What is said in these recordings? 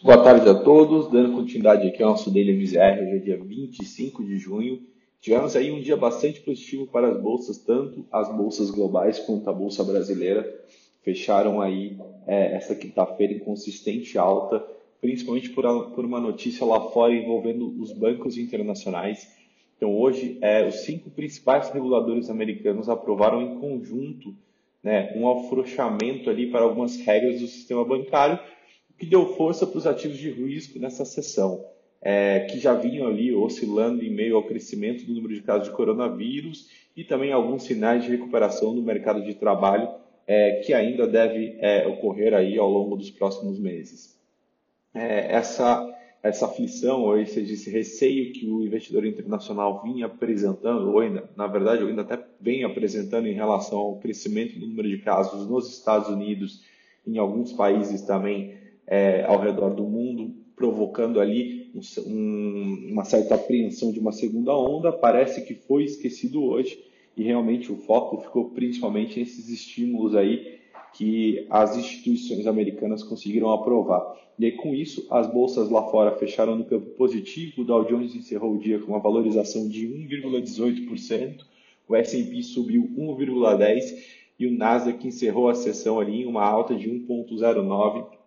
Boa tarde a todos, dando continuidade aqui ao nosso Daily MZR, hoje é dia 25 de junho. Tivemos aí um dia bastante positivo para as bolsas, tanto as bolsas globais quanto a bolsa brasileira. Fecharam aí é, essa quinta-feira em consistente alta, principalmente por, a, por, uma notícia lá fora envolvendo os bancos internacionais. Então hoje, é, os cinco principais reguladores americanos aprovaram em conjunto né, um afrouxamento ali para algumas regras do sistema bancário, que deu força para os ativos de risco nessa sessão, é, que já vinham ali oscilando em meio ao crescimento do número de casos de coronavírus e também alguns sinais de recuperação no mercado de trabalho é, que ainda deve é, ocorrer aí ao longo dos próximos meses. É, essa essa aflição ou esse, esse receio que o investidor internacional vinha apresentando, ou ainda, na verdade, ainda até vem apresentando em relação ao crescimento do número de casos nos Estados Unidos, em alguns países também é, ao redor do mundo, provocando ali um, uma certa apreensão de uma segunda onda. Parece que foi esquecido hoje e realmente o foco ficou principalmente nesses estímulos aí que as instituições americanas conseguiram aprovar. E aí, com isso, as bolsas lá fora fecharam no campo positivo, o Dow Jones encerrou o dia com uma valorização de 1,18%, o S&P subiu 1,10% e o Nasdaq encerrou a sessão ali em uma alta de 1,09%,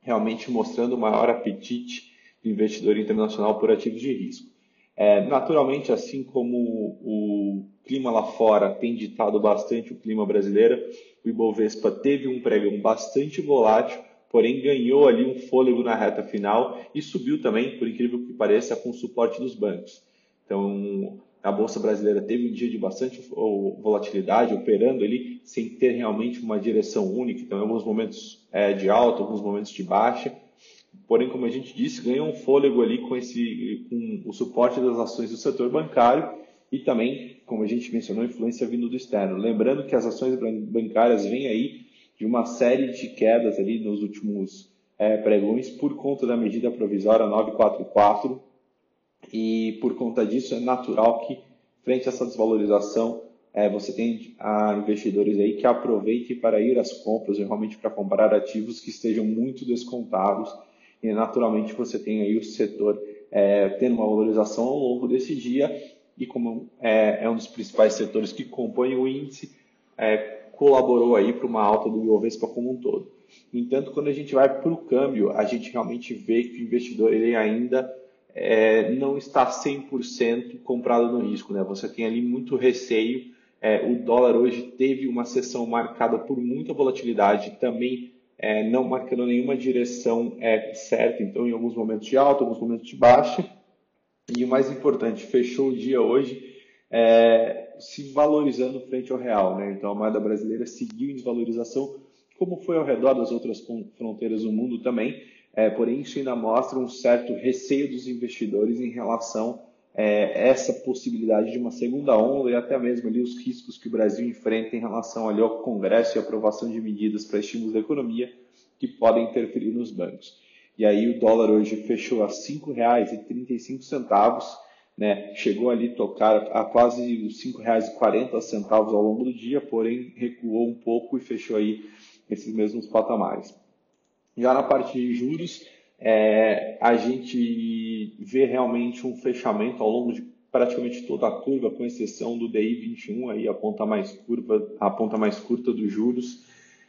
realmente mostrando maior apetite do investidor internacional por ativos de risco. É, naturalmente, assim como o clima lá fora tem ditado bastante o clima brasileiro, o Ibovespa teve um pregão bastante volátil, porém ganhou ali um fôlego na reta final e subiu também, por incrível que pareça, com o suporte dos bancos. Então, a bolsa brasileira teve um dia de bastante volatilidade, operando ali sem ter realmente uma direção única. Então, alguns momentos é, de alta, alguns momentos de baixa. Porém, como a gente disse, ganhou um fôlego ali com, esse, com o suporte das ações do setor bancário e também, como a gente mencionou, influência vindo do externo. Lembrando que as ações bancárias vêm aí de uma série de quedas ali nos últimos é, pregões por conta da medida provisória 944 e por conta disso é natural que, frente a essa desvalorização, é, você tem investidores aí que aproveitem para ir às compras, realmente para comprar ativos que estejam muito descontados e naturalmente você tem aí o setor é, tendo uma valorização ao longo desse dia e como é, é um dos principais setores que compõem o índice, é, colaborou aí para uma alta do Ibovespa como um todo. No entanto, quando a gente vai para o câmbio, a gente realmente vê que o investidor ele ainda é, não está 100% comprado no risco. Né? Você tem ali muito receio. É, o dólar hoje teve uma sessão marcada por muita volatilidade, também é, não marcando nenhuma direção é, certa. Então, em alguns momentos de alta, alguns momentos de baixa. E o mais importante, fechou o dia hoje é, se valorizando frente ao real. Né? Então, a moeda brasileira seguiu em desvalorização, como foi ao redor das outras fronteiras do mundo também é, porém, isso ainda mostra um certo receio dos investidores em relação a é, essa possibilidade de uma segunda onda e até mesmo ali os riscos que o Brasil enfrenta em relação ali ao Congresso e aprovação de medidas para estímulo da economia que podem interferir nos bancos. E aí o dólar hoje fechou a R$ 5,35, né? chegou ali a tocar a quase R$ 5,40 ao longo do dia, porém recuou um pouco e fechou aí esses mesmos patamares. Já na parte de juros, é, a gente vê realmente um fechamento ao longo de praticamente toda a curva, com exceção do DI 21, aí a ponta mais curva, a ponta mais curta dos juros.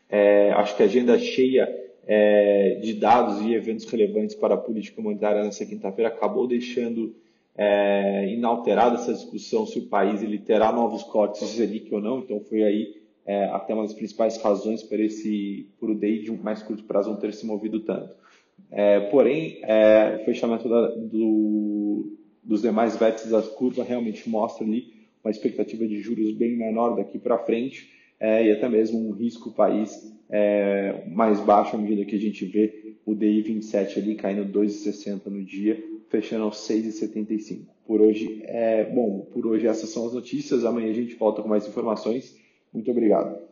É, acho que a agenda cheia é, de dados e eventos relevantes para a política monetária nessa quinta-feira acabou deixando é, inalterada essa discussão se o país ele terá novos cortes de Selic ou não. Então foi aí é, até uma das principais razões para esse por o DI de um mais curto prazo não ter se movido tanto. É, porém, é, o fechamento da, do, dos demais vértices da curva realmente mostra ali uma expectativa de juros bem menor daqui para frente é, e até mesmo um risco país é, mais baixo à medida que a gente vê o DI 27 ali caindo 2,60 no dia, fechando aos 6,75. Por hoje é bom, por hoje essas são as notícias. Amanhã a gente volta com mais informações. Muito obrigado.